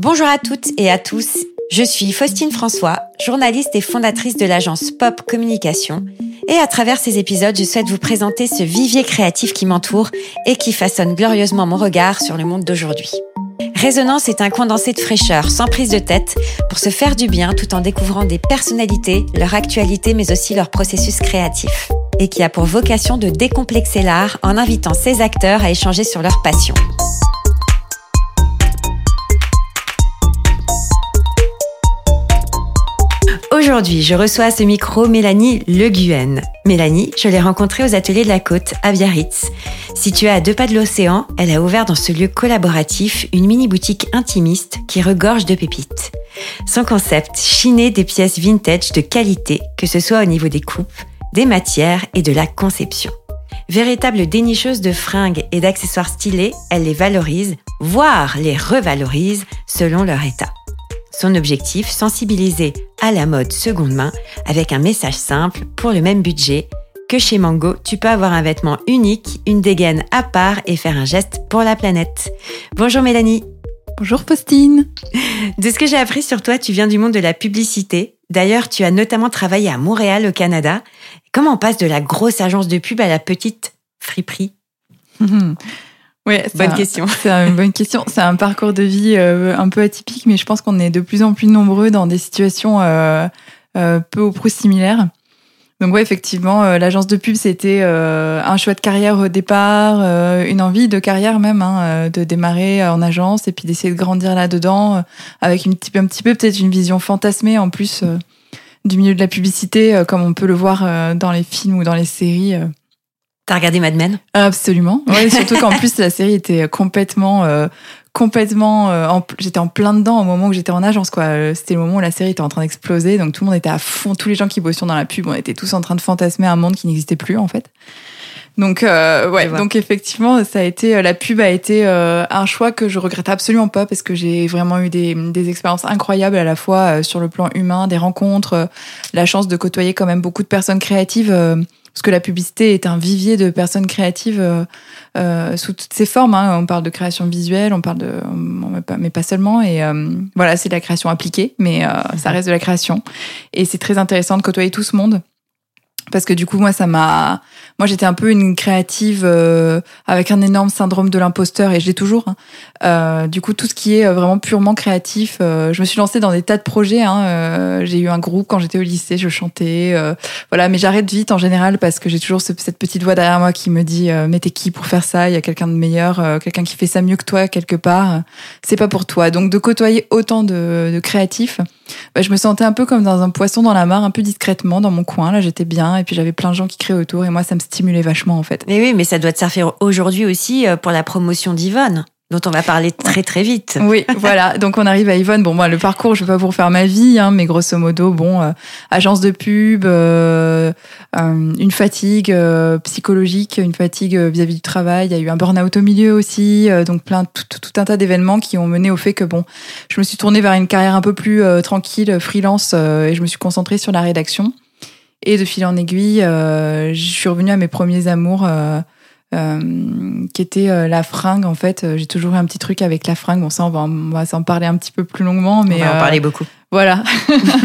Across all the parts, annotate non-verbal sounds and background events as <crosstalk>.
Bonjour à toutes et à tous. Je suis Faustine François, journaliste et fondatrice de l'agence Pop Communication. Et à travers ces épisodes, je souhaite vous présenter ce vivier créatif qui m'entoure et qui façonne glorieusement mon regard sur le monde d'aujourd'hui. Résonance est un condensé de fraîcheur, sans prise de tête, pour se faire du bien tout en découvrant des personnalités, leur actualité, mais aussi leur processus créatif. Et qui a pour vocation de décomplexer l'art en invitant ses acteurs à échanger sur leur passion. Aujourd'hui, je reçois à ce micro Mélanie Le Guen. Mélanie, je l'ai rencontrée aux ateliers de la côte à Biarritz. Située à deux pas de l'océan, elle a ouvert dans ce lieu collaboratif une mini-boutique intimiste qui regorge de pépites. Son concept, chiner des pièces vintage de qualité, que ce soit au niveau des coupes, des matières et de la conception. Véritable dénicheuse de fringues et d'accessoires stylés, elle les valorise, voire les revalorise selon leur état. Son objectif, sensibiliser à la mode seconde main avec un message simple pour le même budget que chez Mango, tu peux avoir un vêtement unique, une dégaine à part et faire un geste pour la planète. Bonjour Mélanie. Bonjour Postine. <laughs> De ce que j'ai appris sur toi, tu viens du monde de la publicité. D'ailleurs, tu as notamment travaillé à Montréal, au Canada. Comment on passe de la grosse agence de pub à la petite friperie? <laughs> Oui, bonne question. <laughs> C'est une bonne question. C'est un parcours de vie euh, un peu atypique, mais je pense qu'on est de plus en plus nombreux dans des situations euh, euh, peu ou prou similaires. Donc ouais, effectivement, l'agence de pub, c'était un choix de carrière au départ, une envie de carrière même, hein, de démarrer en agence et puis d'essayer de grandir là-dedans, avec une, un petit peu peut-être une vision fantasmée en plus du milieu de la publicité, comme on peut le voir dans les films ou dans les séries. T'as regardé Mad Men? Absolument. Ouais, <laughs> surtout qu'en plus la série était complètement, euh, complètement. Euh, j'étais en plein dedans au moment où j'étais en agence. quoi. Euh, c'était le moment où la série était en train d'exploser, donc tout le monde était à fond. Tous les gens qui bossaient dans la pub, on était tous en train de fantasmer un monde qui n'existait plus en fait. Donc ouais, donc effectivement, ça a été la pub a été un choix que je regrette absolument pas parce que j'ai vraiment eu des, des expériences incroyables à la fois sur le plan humain, des rencontres, la chance de côtoyer quand même beaucoup de personnes créatives parce que la publicité est un vivier de personnes créatives euh, euh, sous toutes ses formes. Hein. On parle de création visuelle, on parle de, mais pas seulement. Et euh, voilà, c'est de la création appliquée, mais ça reste de la création. Et c'est très intéressant de côtoyer tout ce monde parce que du coup moi ça m'a moi j'étais un peu une créative euh, avec un énorme syndrome de l'imposteur et je l'ai toujours hein. euh, du coup tout ce qui est euh, vraiment purement créatif euh, je me suis lancée dans des tas de projets hein. Euh, j'ai eu un groupe quand j'étais au lycée je chantais voilà mais j'arrête vite en général parce que j'ai toujours cette petite voix derrière moi qui me dit mais t'es qui pour faire ça? Il y a quelqu'un de meilleur quelqu'un qui fait ça mieux que toi quelque part c'est pas pour toi donc de côtoyer autant de, de créatifs bah, je me sentais un peu comme dans un poisson dans la mare un peu discrètement dans mon coin là j'étais bien et puis j'avais plein de gens qui créaient autour et moi ça me stimulait vachement en fait. Mais oui, mais ça doit te servir aujourd'hui aussi euh, pour la promotion d'Yvonne dont on va parler très très vite. Oui, <laughs> voilà. Donc on arrive à Yvonne. Bon, moi le parcours, je vais pas vous refaire ma vie, hein, mais grosso modo, bon, euh, agence de pub, euh, une fatigue psychologique, une fatigue vis-à-vis du travail. Il y a eu un burn-out au milieu aussi, donc plein tout, tout, un tas d'événements qui ont mené au fait que bon, je me suis tournée vers une carrière un peu plus tranquille, freelance, et je me suis concentrée sur la rédaction. Et de fil en aiguille, euh, je suis revenue à mes premiers amours, euh, euh, qui étaient euh, la fringue. En fait, j'ai toujours eu un petit truc avec la fringue. Bon, ça, on va, on va s'en parler un petit peu plus longuement, mais on va en parler beaucoup. Voilà.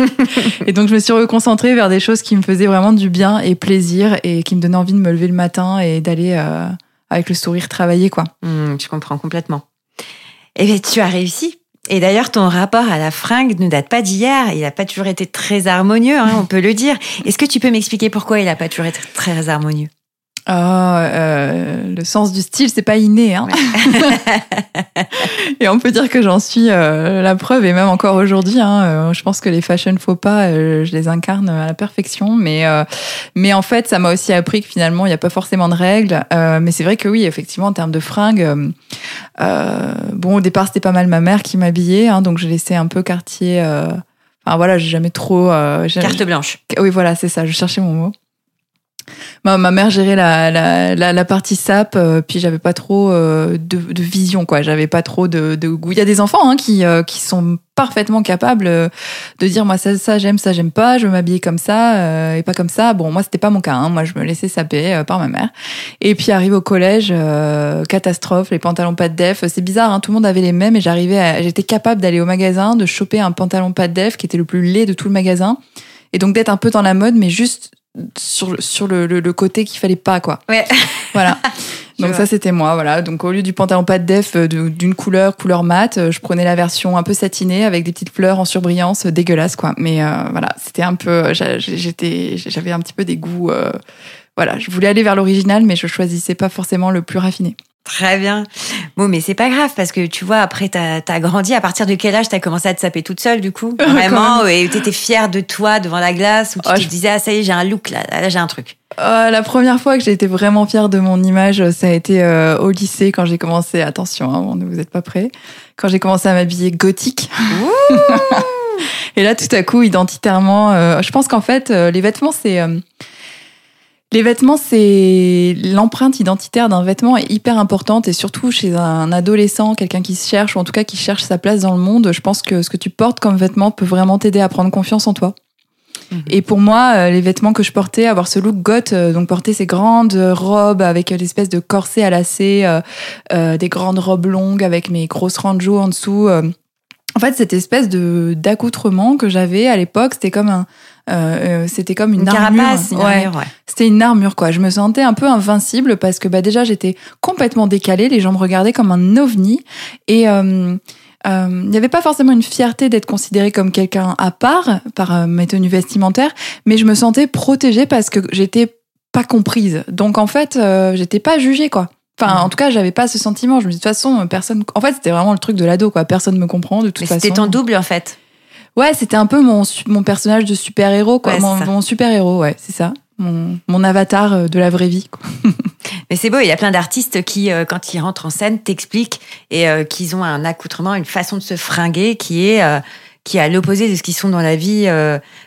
<laughs> et donc, je me suis reconcentrée vers des choses qui me faisaient vraiment du bien et plaisir et qui me donnaient envie de me lever le matin et d'aller avec le sourire travailler, quoi. Mmh, je comprends complètement. Et bien, tu as réussi et d'ailleurs, ton rapport à la fringue ne date pas d'hier. Il n'a pas toujours été très harmonieux, hein, on peut le dire. Est-ce que tu peux m'expliquer pourquoi il n'a pas toujours été très harmonieux? Ah, euh, le sens du style, c'est pas inné. Hein. <laughs> et on peut dire que j'en suis euh, la preuve, et même encore aujourd'hui. Hein, euh, je pense que les fashion faux pas, euh, je les incarne à la perfection. Mais, mais en fait, ça m'a aussi appris que finalement, il n'y a pas forcément de règles. mais c'est vrai que oui, effectivement, en termes de fringues, bon, au départ, c'était pas mal ma mère qui m'habillait, hein, donc je laissais un peu quartier. Enfin voilà, j'ai jamais trop. Carte blanche. Oui, voilà, c'est ça. Je cherchais mon mot. Ma, ma mère gérait la, la, la, la partie sap, euh, puis j'avais pas trop euh, de, de vision, quoi. J'avais pas trop de, de goût. Il y a des enfants hein, qui, euh, qui sont parfaitement capables euh, de dire moi ça, ça j'aime, ça j'aime pas, je veux m'habiller comme ça euh, et pas comme ça. Bon, moi c'était pas mon cas. Hein. Moi je me laissais saper euh, par ma mère. Et puis arrive au collège, catastrophe, les pantalons pas de def. C'est bizarre, hein, tout le monde avait les mêmes et j'arrivais, j'étais capable d'aller au magasin, de choper un pantalon pas de def qui était le plus laid de tout le magasin et donc d'être un peu dans la mode, mais juste sur le, sur le, le, le côté qu'il fallait pas quoi. Ouais. <laughs> Voilà. Donc vois. ça c'était moi, voilà. Donc au lieu du pantalon pas de def euh, d'une couleur couleur mat, euh, je prenais la version un peu satinée avec des petites fleurs en surbrillance, euh, dégueulasse quoi. Mais euh, voilà, c'était un peu, j'étais, j'avais un petit peu des goûts. euh, voilà, je voulais aller vers l'original, mais je choisissais pas forcément le plus raffiné. Très bien. Bon, mais c'est pas grave parce que tu vois, après, t'as as grandi. À partir de quel âge t'as commencé à te saper toute seule, du coup? <laughs> Vraiment? Et t'étais fière de toi devant la glace ou tu Oh, te je- disais, ah, ça y est, j'ai un look là, là j'ai un truc? Euh, la première fois que j'ai été vraiment fière de mon image, ça a été euh, au lycée quand j'ai commencé. Attention, hein, vous êtes pas prêts. Quand j'ai commencé à m'habiller gothique. <laughs> Et là, tout à coup, identitairement, euh, je pense qu'en fait, euh, les vêtements, c'est euh, les vêtements, c'est l'empreinte identitaire d'un vêtement est hyper importante et surtout chez un adolescent, quelqu'un qui se cherche ou en tout cas qui cherche sa place dans le monde. Je pense que ce que tu portes comme vêtement peut vraiment t'aider à prendre confiance en toi. Et pour moi, euh, les vêtements que je portais, avoir ce look goth, euh, donc porter ces grandes robes avec euh, l'espèce de corset à lacets, euh, euh, des grandes robes longues avec mes grosses ranjos en dessous. euh, en fait, cette espèce de d'accoutrement que j'avais à l'époque, c'était comme un, euh, euh, c'était comme une, Une armure. carapace, une Ouais. armure, ouais. C'était une armure, quoi. Je me sentais un peu invincible parce que bah, déjà, j'étais complètement décalée. Les gens me regardaient comme un ovni. Et euh, euh, il n'y avait pas forcément une fierté d'être considérée comme quelqu'un à part par euh, mes tenues vestimentaires, mais je me sentais protégée parce que j'étais pas comprise. Donc, en fait, euh, j'étais pas jugée, quoi. Enfin, Mhm. en tout cas, j'avais pas ce sentiment. Je me dis, de toute façon, personne. En fait, c'était vraiment le truc de l'ado, quoi. Personne me comprend, de toute Mais façon. c'était ton double, en fait. Ouais, c'était un peu mon, mon personnage de super-héros, quoi. Ouais, mon super-héros, ouais, c'est ça. Mon, mon avatar euh, de la vraie vie, quoi. <laughs> Mais c'est beau, il y a plein d'artistes qui, euh, quand ils rentrent en scène, t'expliquent et euh, qu'ils ont un accoutrement, une façon de se fringuer qui est euh, qui est à l'opposé de ce qu'ils sont dans la vie,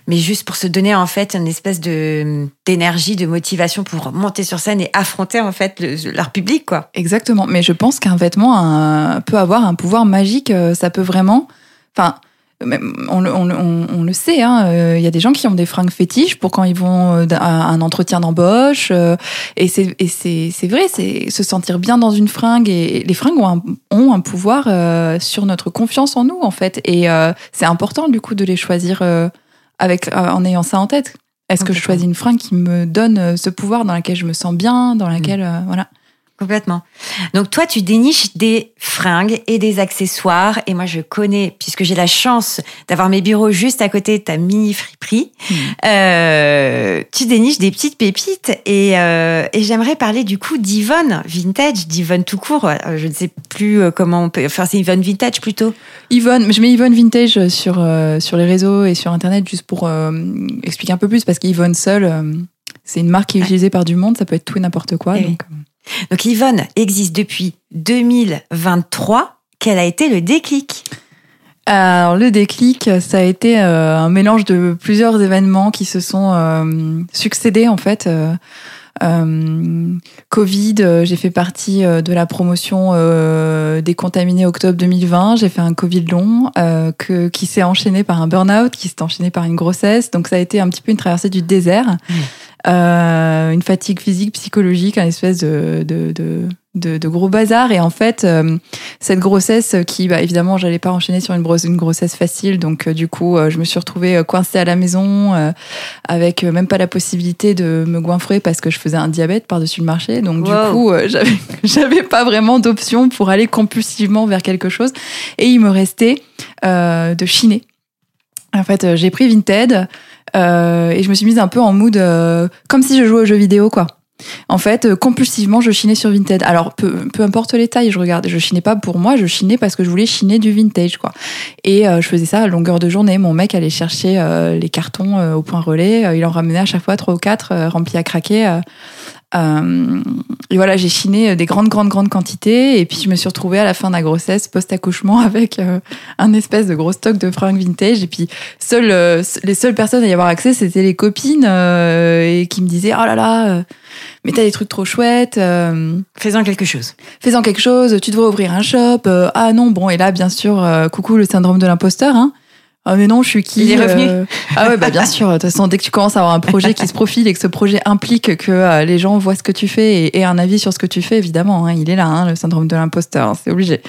mais juste pour se donner en fait une espèce de d'énergie, de motivation pour monter sur scène et affronter en fait le- leur public, quoi. Exactement. Mais je pense qu'un vêtement un- peut avoir un pouvoir magique. Ça peut vraiment. Enfin, on, le- on, le- on- on le sait. hein, euh, Il y a des gens qui ont des fringues fétiches pour quand ils vont euh, à un entretien d'embauche. euh, et c'est vrai. C'est se sentir bien dans une fringue. Et, et les fringues ont un, ont un pouvoir euh, sur notre confiance en nous en fait. Et euh, c'est important du coup de les choisir euh, avec en ayant ça en tête. Est-ce que je choisis une fringue qui me donne ce pouvoir dans laquelle je me sens bien, dans laquelle euh, voilà. Complètement. Donc toi, tu déniches des fringues et des accessoires. Et moi, je connais, puisque j'ai la chance d'avoir mes bureaux juste à côté de ta mini friperie, euh, tu déniches des petites pépites. Et, euh, et j'aimerais parler du coup d'Yvonne Vintage, d'Yvonne tout court. Euh, Je ne sais plus euh, comment on peut... Enfin, c'est Yvonne Vintage plutôt. Yvonne, je mets Yvonne Vintage sur, euh, sur les réseaux et sur Internet juste pour euh, expliquer un peu plus parce qu'Yvonne seule, c'est une marque qui est utilisée par du monde, ça peut être tout et n'importe quoi. Eh donc, Donc Yvonne existe depuis 2023. Quel a été le déclic? Alors le déclic, ça a été euh, un mélange de plusieurs événements qui se sont euh, succédés en fait. Euh, euh, Covid, euh, j'ai fait partie euh, de la promotion euh, des contaminés octobre 2020. J'ai fait un Covid long euh, que, qui s'est enchaîné par un burn-out, qui s'est enchaîné par une grossesse. Donc ça a été un petit peu une traversée du désert, Euh, une fatigue physique, psychologique, un espèce de, de, de, de, de gros bazar. Et en fait, euh, cette grossesse qui, bah, évidemment, j'allais pas enchaîner sur une, grosse- une grossesse facile. Donc, euh, du coup, euh, je me suis retrouvée coincée à la maison avec même pas la possibilité de me goinfrer parce que je faisais un diabète par-dessus le marché. Donc, Wow. du coup, <laughs> j'avais, j'avais pas vraiment d'option pour aller compulsivement vers quelque chose. Et il me restait de chiner. En fait, j'ai pris Vinted et je me suis mise un peu en mood euh, comme si je jouais aux jeux vidéo, quoi. En fait, euh, compulsivement, je chinais sur Vinted. Alors, peu, peu importe les tailles, je regardais. Je chinais pas pour moi, je chinais parce que je voulais chiner du vintage, quoi. Et euh, je faisais ça à longueur de journée. Mon mec allait chercher euh, les cartons euh, au point relais. Euh, il en ramenait à chaque fois trois ou quatre euh, remplis à craquer. Euh, Euh, et voilà, j'ai chiné des grandes, grandes, grandes quantités. Et puis, je me suis retrouvée à la fin de la grossesse, post-accouchement, <laughs> avec euh, un espèce de gros stock de fringues vintage. Et puis, euh, les seules personnes à y avoir accès, c'était les copines et qui me disaient Oh là là, mais t'as des trucs trop chouettes. Faisant quelque chose. Faisant quelque chose, tu devrais ouvrir un shop. ah non, bon, et là, bien sûr, coucou le syndrome de l'imposteur. Hein. Ah mais non, je suis qui Il est revenu. Euh, ah ouais, bah bien sûr. De toute façon, dès que tu commences à avoir un projet qui se profile et que ce projet implique que euh, les gens voient ce que tu fais et, aient un avis sur ce que tu fais, évidemment, hein, il est là, hein, le syndrome de l'imposteur, hein, c'est obligé.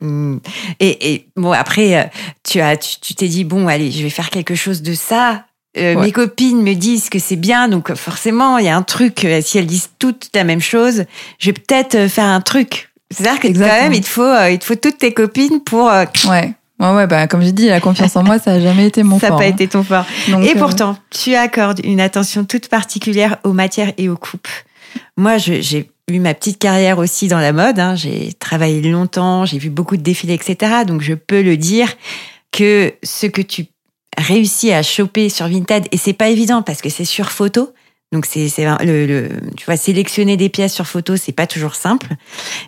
Hmm. Et, et, bon, après, euh, tu as, tu t'es dit bon, allez, je vais faire quelque chose de ça. Mes copines me disent que c'est bien, donc forcément, il y a un truc. si elles disent toutes la même chose, je vais peut-être faire un truc. C'est-à-dire que quand même, il te faut, il te faut toutes tes copines pour. Ouais Ouais, ouais, bah, comme j'ai dit, la confiance en moi, ça n'a jamais été mon fort. Ça n'a pas hein. été ton fort. et euh, pourtant, tu accordes une attention toute particulière aux matières et aux coupes. Moi, j'ai eu ma petite carrière aussi dans la mode. Hein. J'ai travaillé longtemps, j'ai vu beaucoup de défilés, etc. Donc, je peux le dire que ce que tu réussis à choper sur Vinted, et c'est pas évident parce que c'est sur photo, donc c'est le, le, tu vois sélectionner des pièces sur photo, c'est pas toujours simple.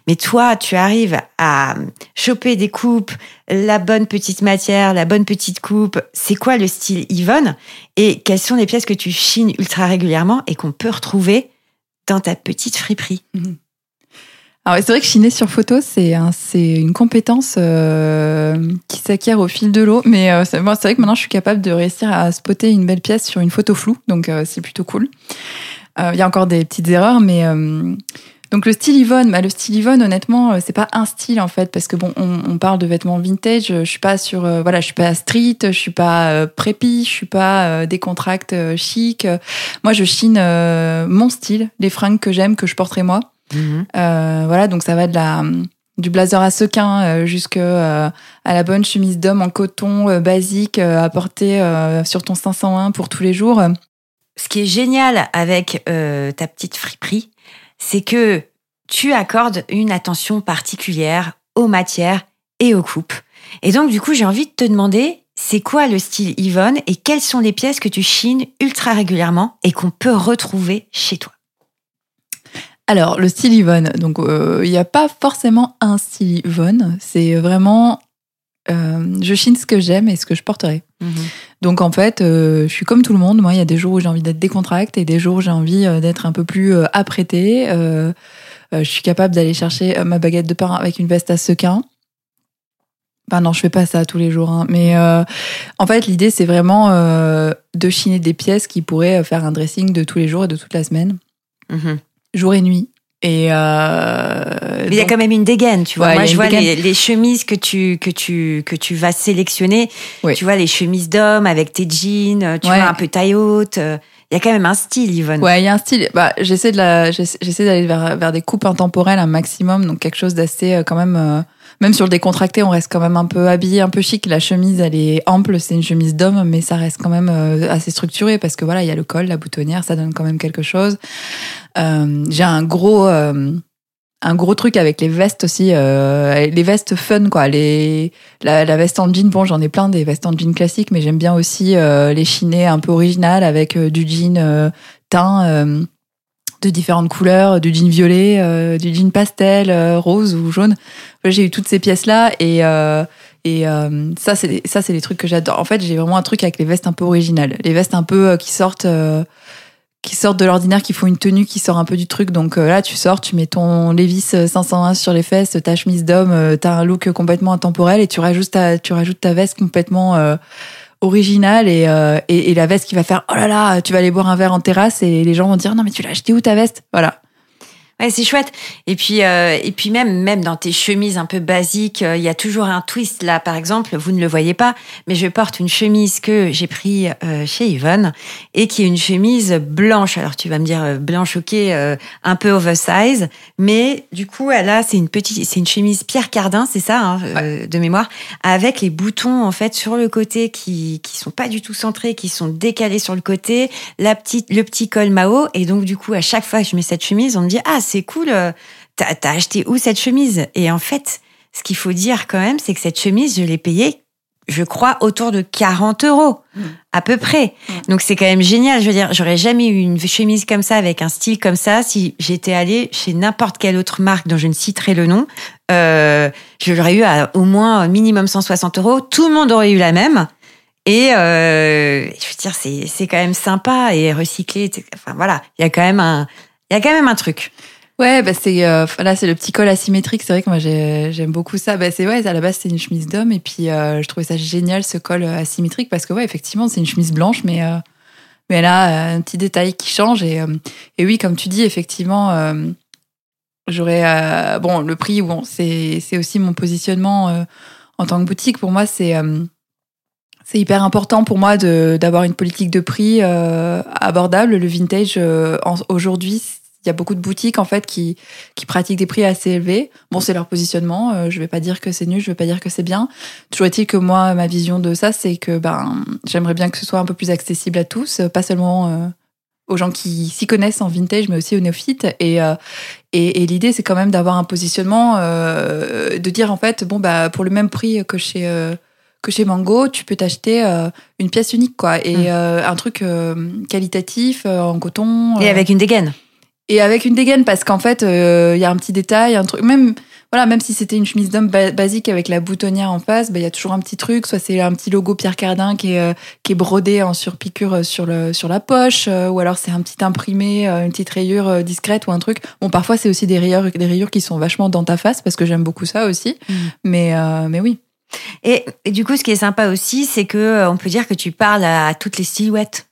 Mais toi, tu arrives à choper des coupes, la bonne petite matière, la bonne petite coupe. C'est quoi le style Yvonne? Et quelles sont les pièces que tu chines ultra régulièrement et qu'on peut retrouver dans ta petite friperie? Mhm. Alors c'est vrai que chiner sur photo, c'est c'est une compétence euh, qui s'acquiert au fil de l'eau. Mais euh, c'est vrai que maintenant je suis capable de réussir à spotter une belle pièce sur une photo floue, donc euh, c'est plutôt cool. Il y a encore des petites erreurs, mais donc le style Yvonne, bah, le style Yvonne, honnêtement, c'est pas un style en fait, parce que bon, on, parle de vêtements vintage. Je suis pas sur, voilà, je suis pas street, je suis pas prépi, je suis pas décontracte chic. Moi, je chine mon style, les fringues que j'aime, que je porterai moi. Mhm. Euh, voilà, donc ça va de la du blazer à sequin euh, jusqu'à euh, à la bonne chemise d'homme en coton basique à porter sur ton 501 pour tous les jours. Ce qui est génial avec ta petite friperie, c'est que tu accordes une attention particulière aux matières et aux coupes. Et donc, du coup, j'ai envie de te demander, c'est quoi le style Yvonne et quelles sont les pièces que tu chines ultra régulièrement et qu'on peut retrouver chez toi? Alors, le style Yvonne, donc euh, il n'y a pas forcément un style Yvonne, c'est vraiment euh, je chine ce que j'aime et ce que je porterai. Mhm. Donc en fait, euh, je suis comme tout le monde. Moi, il y a des jours où j'ai envie d'être décontracte et des jours où j'ai envie d'être un peu plus apprêtée. je suis capable d'aller chercher ma baguette de pain avec une veste à sequin. Enfin non, je fais pas ça tous les jours. Hein. Mais en fait, l'idée, c'est vraiment de chiner des pièces qui pourraient faire un dressing de tous les jours et de toute la semaine. Mhm jour et nuit. Et euh, il y a quand même une dégaine, tu vois. Moi, je vois les, chemises que tu que tu que tu vas sélectionner. Tu vois les chemises d'homme avec tes jeans, tu vois un peu taille haute. Il y a quand même un style, Yvonne. Ouais, il y a un style. Bah, j'essaie de la, j'essaie d'aller vers, vers des coupes intemporelles un maximum, donc quelque chose d'assez euh, quand même. Même sur le décontracté, on reste quand même un peu habillé, un peu chic. La chemise, elle est ample, c'est une chemise d'homme, mais ça reste quand même euh, assez structuré parce que voilà, il y a le col, la boutonnière, ça donne quand même quelque chose. Euh, J'ai un gros, euh, un gros truc avec les vestes aussi, euh, les vestes fun quoi. Les, la, la veste en jean, bon, j'en ai plein des vestes en jean classiques, mais j'aime bien aussi les chinés un peu originales avec du jean teint de différentes couleurs, du jean violet, euh, du jean pastel, euh, rose ou jaune. J'ai eu toutes ces pièces là et euh, et ça c'est ça c'est des trucs que j'adore. En fait, j'ai vraiment un truc avec les vestes un peu originales, les vestes un peu qui sortent qui sortent de l'ordinaire, qui font une tenue qui sort un peu du truc. Donc là, tu sors, tu mets ton Levis 501 sur les fesses, ta chemise d'homme, t'as un look complètement intemporel et tu rajoutes ta tu rajoutes ta veste complètement original euh, et, et, la veste qui va faire oh là là tu vas aller boire un verre en terrasse et les gens vont dire non mais tu l'as acheté où ta veste? Voilà Ouais, c'est chouette. Et puis, euh, et puis même, même dans tes chemises un peu basiques, euh, il y a toujours un twist. Là, par exemple, vous ne le voyez pas, mais je porte une chemise que j'ai pris euh, chez Yvonne et qui est une chemise blanche. Alors, tu vas me dire blanche, ok, un peu oversize, mais du coup, elle a, c'est une petite, c'est une chemise Pierre Cardin, c'est ça, hein, de mémoire, avec les boutons en fait sur le côté qui qui sont pas du tout centrés, qui sont décalés sur le côté, la petite, le petit col Mao. Et donc, du coup, à chaque fois que je mets cette chemise, on me dit ah c'est cool, euh, t'as as acheté où cette chemise? Et en fait, ce qu'il faut dire quand même, c'est que cette chemise, je l'ai payée je crois, autour de 40 euros, Mm. à peu près. Mm. Donc c'est quand même génial. Je veux dire, j'aurais jamais eu une chemise comme ça, avec un style comme ça, si j'étais allée chez n'importe quelle autre marque dont je ne citerai le nom. Euh, je l'aurais eu à au moins minimum 160 euros. Tout le monde aurait eu la même. Et euh, je veux dire, c'est quand même sympa et recyclé. Enfin voilà, il y a quand même un il y a quand même un truc. Ouais, bah c'est euh, là c'est le petit col asymétrique. C'est vrai que moi j'ai- j'aime beaucoup ça. Bah c'est ouais, à la base c'est une chemise d'homme et puis euh, je trouvais ça génial ce col euh, asymétrique parce que ouais effectivement c'est une chemise blanche mais euh, mais a euh, un petit détail qui change et euh, et oui comme tu dis effectivement j'aurais bon le prix bon c'est c'est aussi mon positionnement en tant que boutique pour moi c'est c'est hyper important pour moi d'avoir une politique de prix abordable. Le vintage aujourd'hui, il y a beaucoup de boutiques en fait qui qui pratiquent des prix assez élevés. Bon, c'est leur positionnement. euh, je vais pas dire que c'est nul, je vais pas dire que c'est bien. Toujours est-il que moi, ma vision de ça, c'est que ben j'aimerais bien que ce soit un peu plus accessible à tous, euh, pas seulement euh, aux gens qui s'y connaissent en vintage, mais aussi aux néophytes. Et euh, et, et l'idée, c'est quand même d'avoir un positionnement, de dire en fait, bon bah pour le même prix que chez que chez Mango, tu peux t'acheter euh, une pièce unique, quoi, et Mm. euh, un truc euh, qualitatif en coton. Et avec une dégaine. Et avec une dégaine, parce qu'en fait, euh, il y a un petit détail, un truc, même voilà, même si c'était une chemise d'homme ba- basique avec la boutonnière en face, bah, il y a toujours un petit truc, soit c'est un petit logo Pierre Cardin qui est euh, qui est brodé en surpiqûre euh, sur le sur la poche, euh, ou alors c'est un petit imprimé, euh, une petite rayure euh, discrète ou un truc. Bon, parfois c'est aussi des rayures des rayures qui sont vachement dans ta face parce que j'aime beaucoup ça aussi. Mm. Mais euh, mais oui. Et, et du coup, ce qui est sympa aussi, c'est que euh, on peut dire que tu parles à, toutes les silhouettes.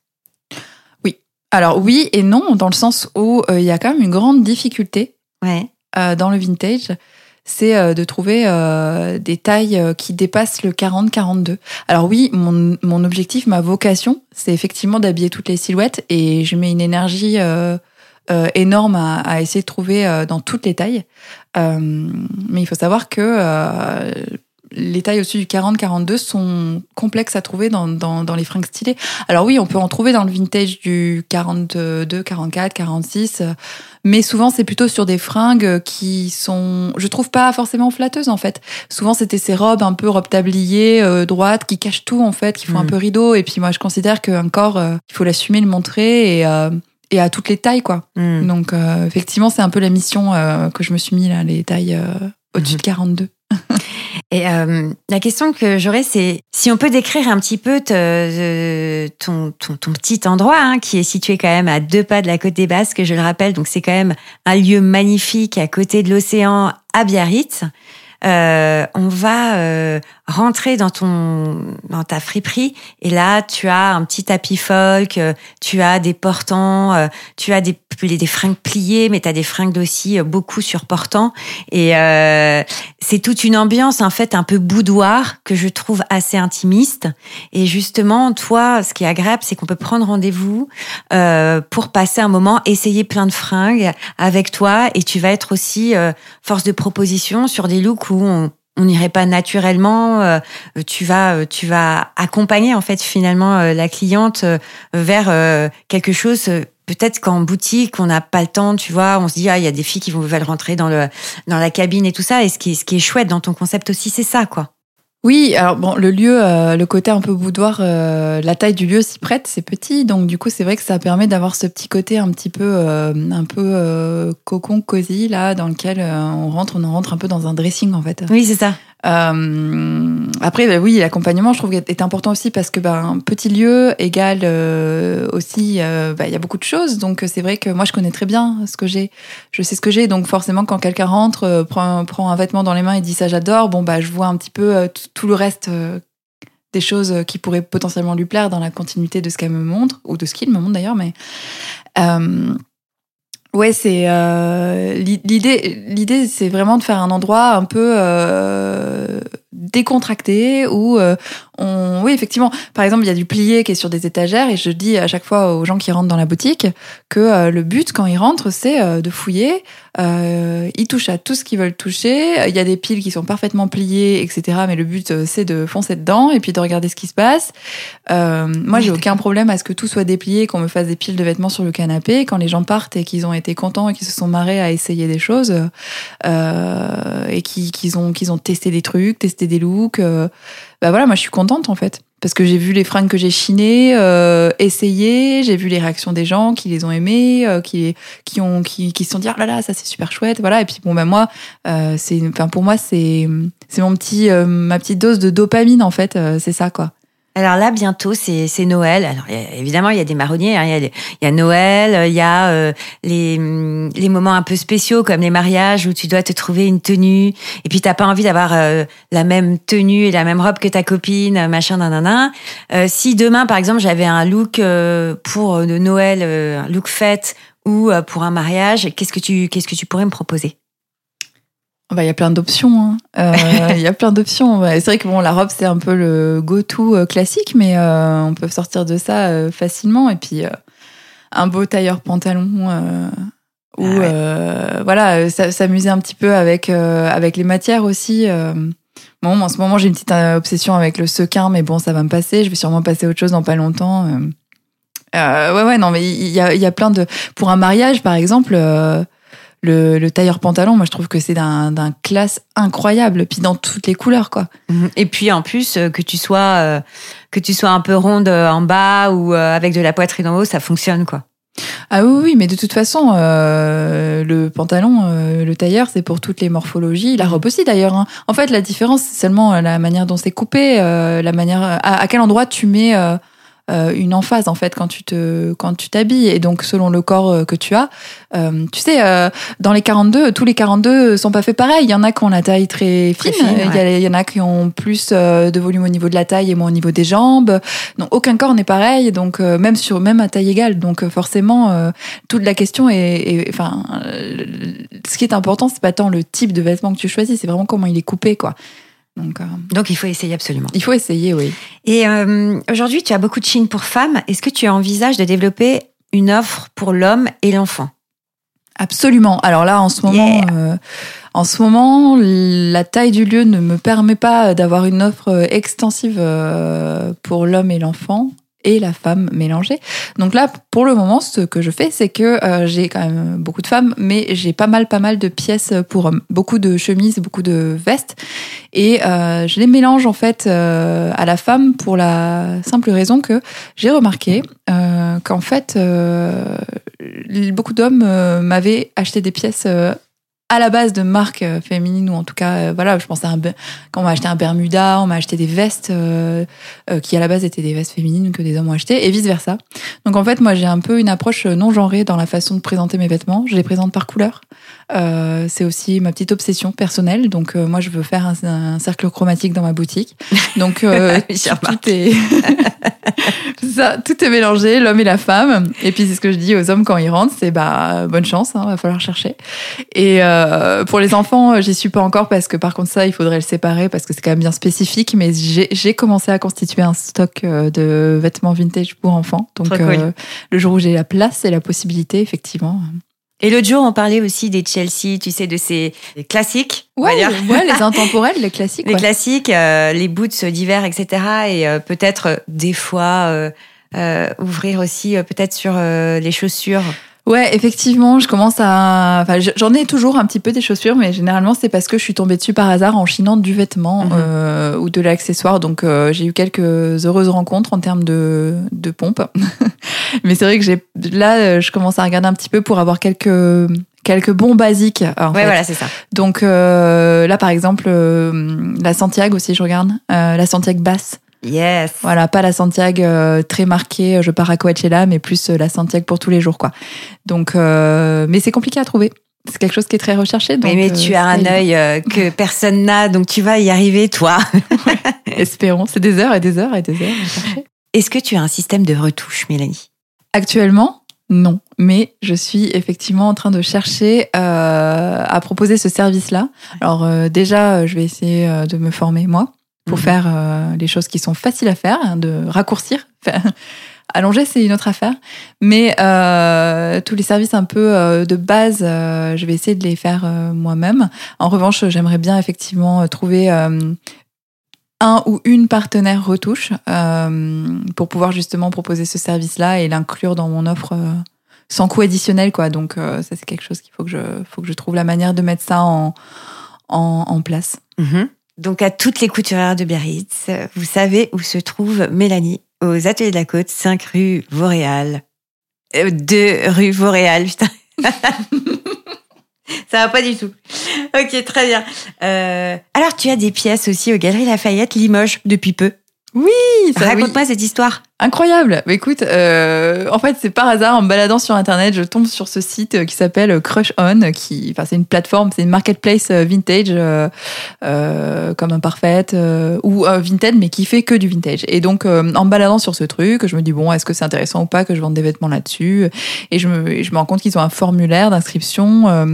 Alors oui et non, dans le sens où euh, il y a quand même une grande difficulté Ouais. euh, dans le vintage, c'est euh, de trouver euh, des tailles euh, qui dépassent le 40-42. Alors oui, mon, mon objectif, ma vocation, c'est effectivement d'habiller toutes les silhouettes et je mets une énergie euh, euh, énorme à, à essayer de trouver dans toutes les tailles. Euh, mais il faut savoir que euh, les tailles au-dessus du 40-42 sont complexes à trouver dans, dans, dans les fringues stylées. Alors oui, on peut en trouver dans le vintage du 42, 44, 46, euh, mais souvent c'est plutôt sur des fringues qui sont, je trouve pas forcément flatteuses en fait. Souvent c'était ces robes un peu robes tablier, euh, droites, qui cachent tout en fait, qui font un Mm. peu rideau. Et puis moi je considère qu'un corps, euh, il faut l'assumer, le montrer et, euh, et à toutes les tailles quoi. Hmm. Donc euh, effectivement c'est un peu la mission que je me suis mis là, les tailles au-dessus Mhm. de 42. <laughs> Et euh, la question que j'aurais, c'est si on peut décrire un petit peu ton, ton, ton petit endroit, hein, qui est situé quand même à deux pas de la côte des Basques, je le rappelle, donc c'est quand même un lieu magnifique à côté de l'océan à Biarritz. Euh, on va euh, rentrer dans ton dans ta friperie. Et là tu as un petit tapis folk, euh, tu as des portants, euh, tu as des des fringues pliées, mais tu as des fringues aussi euh, beaucoup sur portants et euh, c'est toute une ambiance en fait un peu boudoir que je trouve assez intimiste. Et justement, toi, ce qui est agréable, c'est qu'on peut prendre rendez-vous pour passer un moment, essayer plein de fringues avec toi, et tu vas être aussi force de proposition sur des looks on n'irait pas naturellement. euh, tu vas, euh, tu vas accompagner en fait finalement euh, la cliente euh, vers euh, quelque chose. Peut-être qu'en boutique, on n'a pas le temps, tu vois. On se dit ah, il y a des filles qui vont veulent rentrer dans le dans la cabine et tout ça. Et ce qui ce qui est chouette dans ton concept aussi, c'est ça, quoi. Oui, alors bon, le lieu, euh, le côté un peu boudoir, euh, la taille du lieu s'y prête, c'est petit, donc du coup c'est vrai que ça permet d'avoir ce petit côté un petit peu, euh, un peu euh, cocon cosy là, dans lequel on rentre, on en rentre un peu dans un dressing en fait. Oui, c'est ça. Euh, après, bah oui, l'accompagnement, je trouve, est important aussi parce que ben petit lieu égale euh, aussi, euh, bah, il y a beaucoup de choses. Donc c'est vrai que moi, je connais très bien ce que j'ai. Je sais ce que j'ai. Donc forcément, quand quelqu'un rentre, euh, prend, prend un vêtement dans les mains et dit ça j'adore, bon bah je vois un petit peu euh, tout- le reste. des choses qui pourraient potentiellement lui plaire dans la continuité de ce qu'elle me montre ou de ce qu'il me montre d'ailleurs mais Ouais, c'est euh, l'i- l'idée. L'idée, c'est vraiment de faire un endroit un peu euh, décontracté où euh, on, oui, effectivement. Par exemple, il y a du plié qui est sur des étagères et je dis à chaque fois aux gens qui rentrent dans la boutique que euh, le but quand ils rentrent, c'est euh, de fouiller. Euh, ils touchent à tout ce qu'ils veulent toucher. Il y a des piles qui sont parfaitement pliées, etc. Mais le but, c'est de foncer dedans et puis de regarder ce qui se passe. Euh, moi, j'ai aucun problème à ce que tout soit déplié, qu'on me fasse des piles de vêtements sur le canapé. Quand les gens partent et qu'ils ont été contents et qu'ils se sont marrés à essayer des choses euh, et qu'ils qu'ils ont, qu'ils ont testé des trucs, testé des looks. bah voilà, moi je suis contente en fait. Parce que j'ai vu les fringues que j'ai chinées, euh, essayées, j'ai vu les réactions des gens qui les ont aimées, euh, qui qui ont qui, qui se sont dit oh là là ça c'est super chouette, voilà. Et puis bon ben moi, euh, c'est enfin pour moi c'est c'est mon petit euh, ma petite dose de dopamine en fait, euh, c'est ça quoi. Alors là, bientôt, c'est Noël. Alors évidemment, il y a des marronniers. Hein. Il, y a y a Noël, il y a euh, les, mm, les moments un peu spéciaux comme les mariages où tu dois te trouver une tenue. Et puis, t'as pas envie d'avoir euh, la même tenue et la même robe que ta copine, machin, nanana. Euh, si demain, par exemple, j'avais un look euh, pour de Noël, un look fête ou pour un mariage, qu'est-ce que tu qu'est-ce que tu pourrais me proposer? Bah, il y a plein d'options. Hein. Euh, il y a plein d'options. c'est vrai que bon, la robe c'est un peu le go-to euh, classique, mais euh, on peut sortir de ça euh, facilement. Et puis un beau tailleur pantalon ou ah ouais. voilà, s'amuser un petit peu avec avec les matières aussi. bon, en ce moment j'ai une petite obsession avec le sequin, mais bon, ça va me passer. Je vais sûrement passer à autre chose dans pas longtemps. ouais, ouais, non, mais il y a, y a plein de. Pour un mariage, par exemple le, le, tailleur pantalon, moi je trouve que c'est d'un classe incroyable, puis dans toutes les couleurs quoi. Mhm. Et puis en plus euh, que tu sois euh, que tu sois un peu ronde euh, en bas ou avec de la poitrine en haut, ça fonctionne quoi. Ah oui, oui, mais de toute façon, euh, le pantalon, euh, le tailleur, c'est pour toutes les morphologies. La robe aussi, d'ailleurs. Hein. En fait, la différence, c'est seulement la manière dont c'est coupé, euh, la manière à, à, quel endroit tu mets euh, une emphase en fait quand tu te quand tu t'habilles. Et donc selon le corps euh, que tu as euh, tu sais dans les 42 tous les 42 sont pas faits pareil. Il y en a qui ont la taille très fine, il, y en a qui ont plus de volume au niveau de la taille et moins au niveau des jambes. Donc aucun corps n'est pareil. Donc même sur même à taille égale. Donc forcément toute la question est, enfin ce qui est important c'est pas tant le type de vêtement que tu choisis c'est vraiment comment il est coupé quoi donc, euh, Donc, il faut essayer absolument. Il faut essayer, oui. Et euh, aujourd'hui, tu as beaucoup de Chine pour femmes. Est-ce que tu envisages de développer une offre pour l'homme et l'enfant? Absolument. Alors là, en ce moment, euh, en ce moment, la taille du lieu ne me permet pas d'avoir une offre extensive pour l'homme et l'enfant et la femme mélangée. Donc là, pour le moment, ce que je fais, c'est que euh, j'ai quand même beaucoup de femmes, mais j'ai pas mal, pas mal de pièces pour hommes. Beaucoup de chemises, beaucoup de vestes. Et euh, je les mélange en fait euh, à la femme pour la simple raison que j'ai remarqué qu'en fait, beaucoup d'hommes m'avaient acheté des pièces à la base de marques euh, féminines ou en tout cas euh, voilà je pense à un quand on m'a acheté un Bermuda on m'a acheté des vestes euh, euh, qui à la base étaient des vestes féminines que des hommes ont acheté et vice versa donc en fait moi j'ai un peu une approche non genrée dans la façon de présenter mes vêtements. Je les présente par couleur. Euh, c'est aussi ma petite obsession personnelle. Donc moi je veux faire un, un, cercle chromatique dans ma boutique. Donc <laughs> tout est <laughs> <laughs> ça tout est mélangé l'homme et la femme et puis c'est ce que je dis aux hommes quand ils rentrent c'est bah bonne chance hein, va falloir chercher et euh, pour les enfants, euh, j'y suis pas encore parce que par contre ça, il faudrait le séparer parce que c'est quand même bien spécifique. Mais j'ai commencé à constituer un stock euh, de vêtements vintage pour enfants. Donc cool. le jour où j'ai la place et la possibilité, effectivement. Et l'autre jour, on parlait aussi des Chelsea, tu sais, de ces classiques. Ouais, ouais les <laughs> intemporels, les classiques. Les ouais. classiques, euh, les boots d'hiver, etc. Et euh, peut-être des fois euh, ouvrir aussi peut-être sur les chaussures. Ouais, effectivement, je commence à. Enfin, j'en ai toujours un petit peu des chaussures, mais généralement c'est parce que je suis tombée dessus par hasard en chinant du vêtement mm -hmm. euh, ou de l'accessoire. Donc euh, j'ai eu quelques heureuses rencontres en termes de, de pompe. <laughs> mais c'est vrai que j'ai là, euh, je commence à regarder un petit peu pour avoir quelques quelques bons basiques. En ouais, fait. voilà, c'est ça. Donc euh, là, par exemple, euh, la Santiago aussi, je regarde. Euh, la Santiago basse. Yes. Voilà, pas la Santiago euh, très marquée, je pars à Coachella, mais plus euh, la Santiago pour tous les jours, quoi. Donc, euh, mais c'est compliqué à trouver. C'est quelque chose qui est très recherché. Donc, mais, mais tu as un œil que <laughs> personne n'a, donc tu vas y arriver, toi. ouais, espérons. C'est des heures et des heures et des heures. Est-ce que tu as un système de retouche, Mélanie? Actuellement, non, mais je suis effectivement en train de chercher euh, à proposer ce service-là. Alors euh, déjà, je vais essayer de me former moi pour mmh. faire euh, les choses qui sont faciles à faire, hein, de raccourcir. <laughs> Allonger, c'est une autre affaire. Mais euh, tous les services un peu euh, de base, euh, je vais essayer de les faire euh, moi-même. En revanche, j'aimerais bien effectivement trouver euh, un ou une partenaire retouche pour pouvoir justement proposer ce service-là et l'inclure dans mon offre sans coût additionnel. Quoi. Donc ça, c'est quelque chose qu'il faut que je, faut que je trouve la manière de mettre ça en, en, en place. Mmh. Donc à toutes les couturières de Biarritz, vous savez où se trouve Mélanie aux Ateliers de la Côte, 5 rue Vauréal. Euh, 2 rue Vauréal, putain. <laughs> Ça va pas du tout. Ok, très bien. Euh, alors, tu as des pièces aussi aux Galeries Lafayette, Limoges, depuis peu. Oui, ça, oui. Raconte-moi cette histoire. Incroyable. Bah, écoute, euh, en fait, c'est par hasard en me baladant sur internet, je tombe sur ce site euh, qui s'appelle Crush On, qui, enfin, c'est une plateforme, c'est une marketplace euh, vintage, euh, euh, comme Imparfait euh, ou euh, vintage, mais qui fait que du vintage. Et donc, euh, en me baladant sur ce truc, je me dis bon, est-ce que c'est intéressant ou pas que je vende des vêtements là-dessus? Et je me, je me rends compte qu'ils ont un formulaire d'inscription euh,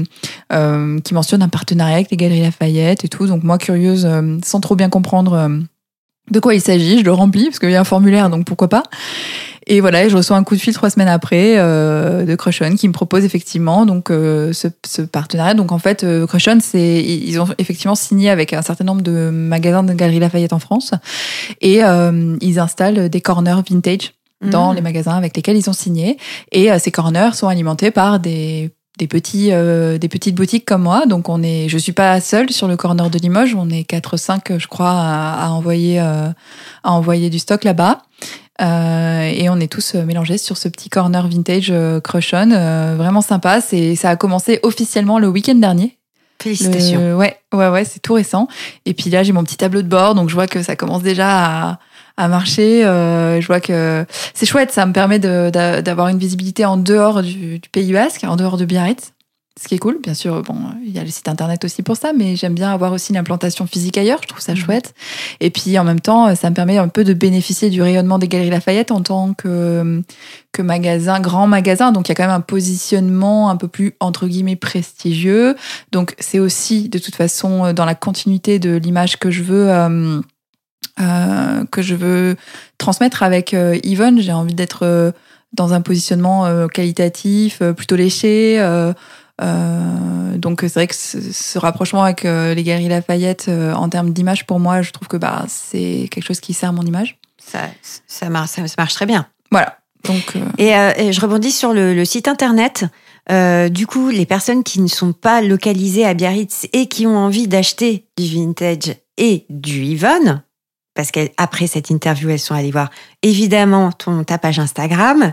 euh, qui mentionne un partenariat avec les Galeries Lafayette et tout. Donc moi, curieuse, euh, sans trop bien comprendre. De quoi il s'agit, je le remplis parce qu'il y a un formulaire, donc pourquoi pas. Et voilà, et je reçois un coup de fil trois semaines après euh, de Crushon qui me propose effectivement donc euh, ce, ce partenariat. Donc en fait, euh, Crushon, c'est ils ont effectivement signé avec un certain nombre de magasins de Galerie Lafayette en France et euh, ils installent des corners vintage dans Mmh. les magasins avec lesquels ils ont signé. Et euh, ces corners sont alimentés par des des petits euh, des petites boutiques comme moi. Donc on est je suis pas seule sur le corner de Limoges. On est 4 5 je crois à, à envoyer euh, à envoyer du stock là-bas. Euh, et on est tous euh, mélangés sur ce petit corner vintage euh, Crushon. Euh, vraiment sympa. C'est ça a commencé officiellement le week-end dernier. Félicitations. le- ouais, ouais, ouais, c'est tout récent. Et puis là, j'ai mon petit tableau de bord, donc je vois que ça commence déjà à, à marcher. Euh, je vois que c'est chouette, ça me permet d'avoir une visibilité en dehors du, du Pays Basque, en dehors de Biarritz. Ce qui est cool, bien sûr. Bon, il y a le site internet aussi pour ça, mais j'aime bien avoir aussi l'implantation physique ailleurs. Je trouve ça Mhm. chouette. Et puis en même temps, ça me permet un peu de bénéficier du rayonnement des Galeries Lafayette en tant que que magasin, grand magasin. Donc il y a quand même un positionnement un peu plus entre guillemets prestigieux. Donc c'est aussi de toute façon euh, dans la continuité de l'image que je veux euh, euh, que je veux transmettre avec euh, Yvonne. J'ai envie d'être euh, dans un positionnement qualitatif, plutôt léché. donc c'est vrai que ce, rapprochement avec les Galeries Lafayette en termes d'image pour moi, je trouve que bah c'est quelque chose qui sert mon image. Ça, ça, marche, ça, ça marche très bien. Voilà. Donc Et, euh, et je rebondis sur le, le site internet. Euh, du coup, les personnes qui ne sont pas localisées à Biarritz et qui ont envie d'acheter du vintage et du Yvonne, parce qu'après cette interview, elles sont allées voir évidemment ton, ta page Instagram.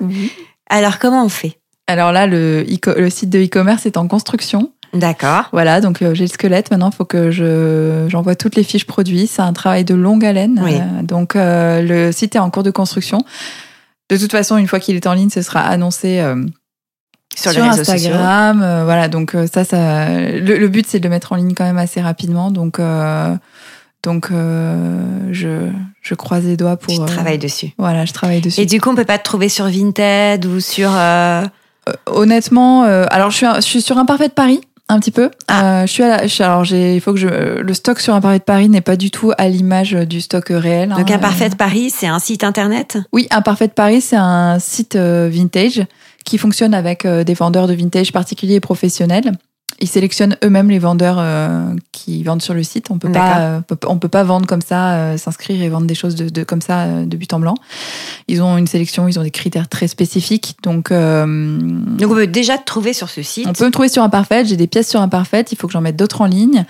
Alors, comment on fait? Alors là, le, le site de e-commerce est en construction. D'accord. Voilà, donc euh, j'ai le squelette. Maintenant, il faut que je j'envoie toutes les fiches produits. C'est un travail de longue haleine. Oui. Euh, donc euh, le site est en cours de construction. De toute façon, une fois qu'il est en ligne, ce sera annoncé Sur, sur, les réseaux. Instagram. voilà, donc ça, ça. Le, le but, c'est de le mettre en ligne quand même assez rapidement. Donc donc euh, je je croise les doigts pour. Tu euh, travailles dessus. Voilà, je travaille dessus. Et du coup, on peut pas te trouver sur Vinted ou sur. euh, Euh, honnêtement, euh, alors je suis, je suis sur Imparfait de Paris un petit peu. Ah. Euh, je suis à la, je suis- alors j'ai, il faut que je, le stock sur Imparfait de Paris n'est pas du tout à l'image du stock réel. Donc, hein. Imparfait Paris, c'est un site internet? Oui, Imparfait de Paris, c'est un site vintage qui fonctionne avec des vendeurs de vintage particuliers et professionnels. Ils sélectionnent eux-mêmes les vendeurs euh, qui vendent sur le site. On peut pas, euh, peut- on peut pas vendre comme ça, euh, s'inscrire et vendre des choses de, de- comme ça euh, de but en blanc. Ils ont une sélection, ils ont des critères très spécifiques. Donc, euh, Donc, on peut déjà te trouver sur ce site. on peut me trouver sur Imparfait, j'ai des pièces sur Imparfait, il faut que j'en mette d'autres en ligne.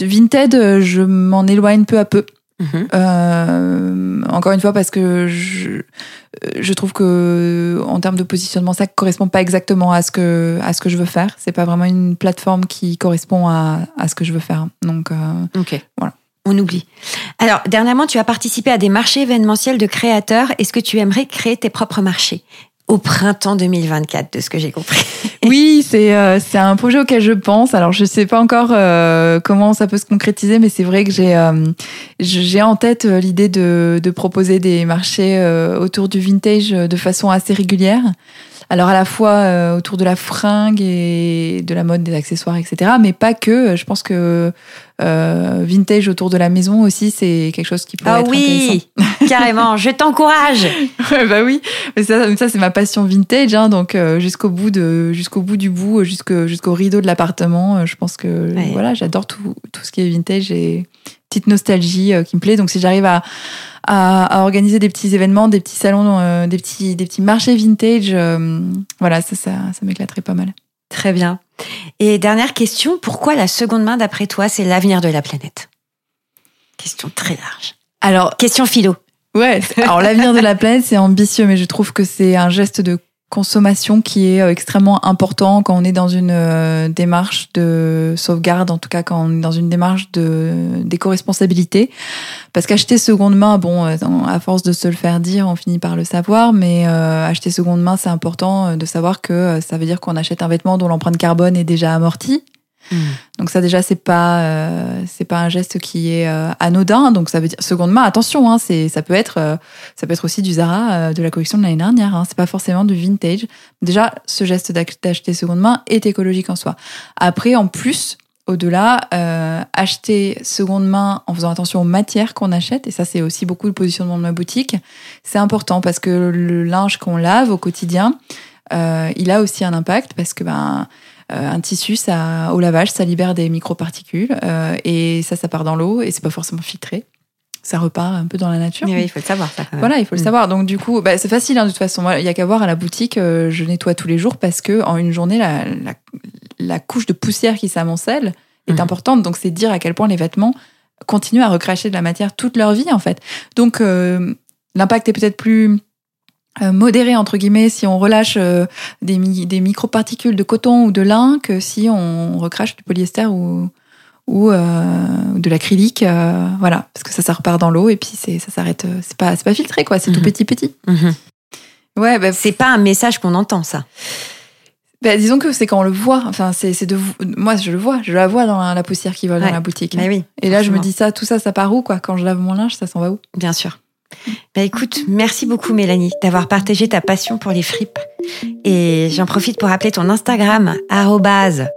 Vinted, euh, je m'en éloigne peu à peu. Mhm. Euh, encore une fois, parce que je, je trouve que en termes de positionnement, ça correspond pas exactement à ce que à ce que je veux faire. C'est pas vraiment une plateforme qui correspond à, à ce que je veux faire. Donc euh, Ok. Voilà. On oublie. Alors, dernièrement, tu as participé à des marchés événementiels de créateurs. Est-ce que tu aimerais créer tes propres marchés au printemps 2024, de ce que j'ai compris? Oui, c'est euh, c'est un projet auquel je pense. Alors je sais pas encore euh, comment ça peut se concrétiser, mais c'est vrai que j'ai euh, en tête l'idée de, de proposer des marchés autour du vintage de façon assez régulière. Alors à la fois euh, autour de la fringue et de la mode, des accessoires, etc. Mais pas que. Je pense que euh, vintage autour de la maison aussi, c'est quelque chose qui pourrait Ah être intéressant. oui, <laughs> carrément, je t'encourage. Ouais, bah oui, mais ça, ça c'est ma passion vintage, hein, donc euh, jusqu'au bout de, jusqu'au bout du bout, jusqu'au jusqu'au rideau de l'appartement. euh, je pense que Ouais. voilà, j'adore tout, tout ce qui est vintage et petite nostalgie euh, qui me plaît. Donc si j'arrive à, à, à organiser des petits événements, des petits salons, euh, des petits, des petits marchés vintage, euh, voilà, ça, ça, ça m'éclaterait pas mal. Très bien. Et dernière question, pourquoi la seconde main, d'après toi, c'est l'avenir de la planète? Question très large. Alors, Question philo. ouais. Alors, l'avenir de la planète, c'est ambitieux, mais je trouve que c'est un geste de consommation qui est euh, extrêmement important quand on est dans une euh, démarche de sauvegarde, en tout cas quand on est dans une démarche de d'éco-responsabilité. Parce qu'acheter seconde main, bon, euh, à force de se le faire dire, on finit par le savoir, mais acheter seconde main, c'est important de savoir que ça veut dire qu'on achète un vêtement dont l'empreinte carbone est déjà amortie. Donc ça déjà c'est pas euh, c'est pas un geste qui est euh, anodin. Donc ça veut dire seconde main attention hein, c'est ça peut être euh, ça peut être aussi du Zara euh, de la collection de l'année dernière hein, c'est pas forcément du vintage. Déjà ce geste d'ac- d'acheter seconde main est écologique en soi. Après en plus au-delà euh, acheter seconde main en faisant attention aux matières qu'on achète et ça c'est aussi beaucoup le positionnement de ma boutique c'est important parce que le linge qu'on lave au quotidien euh, il a aussi un impact parce que ben un tissu, ça, au lavage, ça libère des microparticules euh, et ça, ça part dans l'eau et c'est pas forcément filtré. Ça repart un peu dans la nature. Mais oui, il faut le savoir, ça. Voilà, il faut le Mm. savoir. Donc du coup, bah, c'est facile hein, de toute façon. Il y a qu'à voir à la boutique, euh, je nettoie tous les jours parce que en une journée, la, la, la couche de poussière qui s'amoncelle est Mhm. importante. Donc c'est dire à quel point les vêtements continuent à recracher de la matière toute leur vie en fait. Donc euh, l'impact est peut-être plus euh, modéré entre guillemets si on relâche euh, des, des microparticules de coton ou de lin que si on recrache du polyester ou ou euh, de l'acrylique euh, voilà parce que ça ça repart dans l'eau et puis c'est ça s'arrête euh, c'est pas c'est pas filtré quoi c'est tout Mhm. petit petit Mhm. ouais bah, C'est pas un message qu'on entend, ça. bah, disons que c'est quand on le voit enfin c'est c'est de moi je le vois je la vois dans la, la poussière qui vole Ouais. dans la boutique Mais oui. et là je me dis ça tout ça ça part où quoi? Quand je lave mon linge ça s'en va où? Bien sûr. Bah écoute, merci beaucoup Mélanie d'avoir partagé ta passion pour les fripes. Et j'en profite pour rappeler ton Instagram,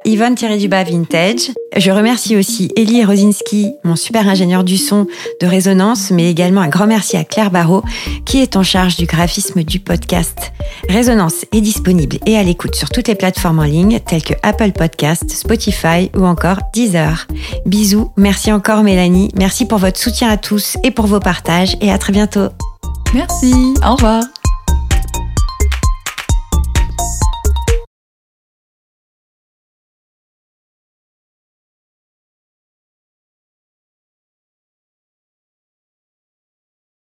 yvonne-du-bas vintage. Je remercie aussi Elie Rosinski, mon super ingénieur du son de résonance, mais également un grand merci à Claire Barrault, qui est en charge du graphisme du podcast. Résonance est disponible et à l'écoute sur toutes les plateformes en ligne, telles que Apple Podcast, Spotify ou encore Deezer. Bisous, merci encore Mélanie, merci pour votre soutien à tous et pour vos partages et à très bientôt. merci au revoir